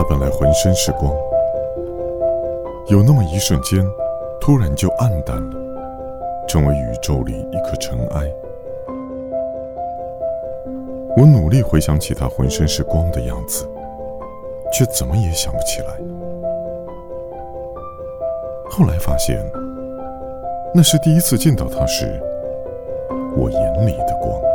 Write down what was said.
他本来浑身是光。有那么一瞬间，突然就暗淡了，成为宇宙里一颗尘埃。我努力回想起他浑身是光的样子，却怎么也想不起来。后来发现，那是第一次见到他时，我眼里的光。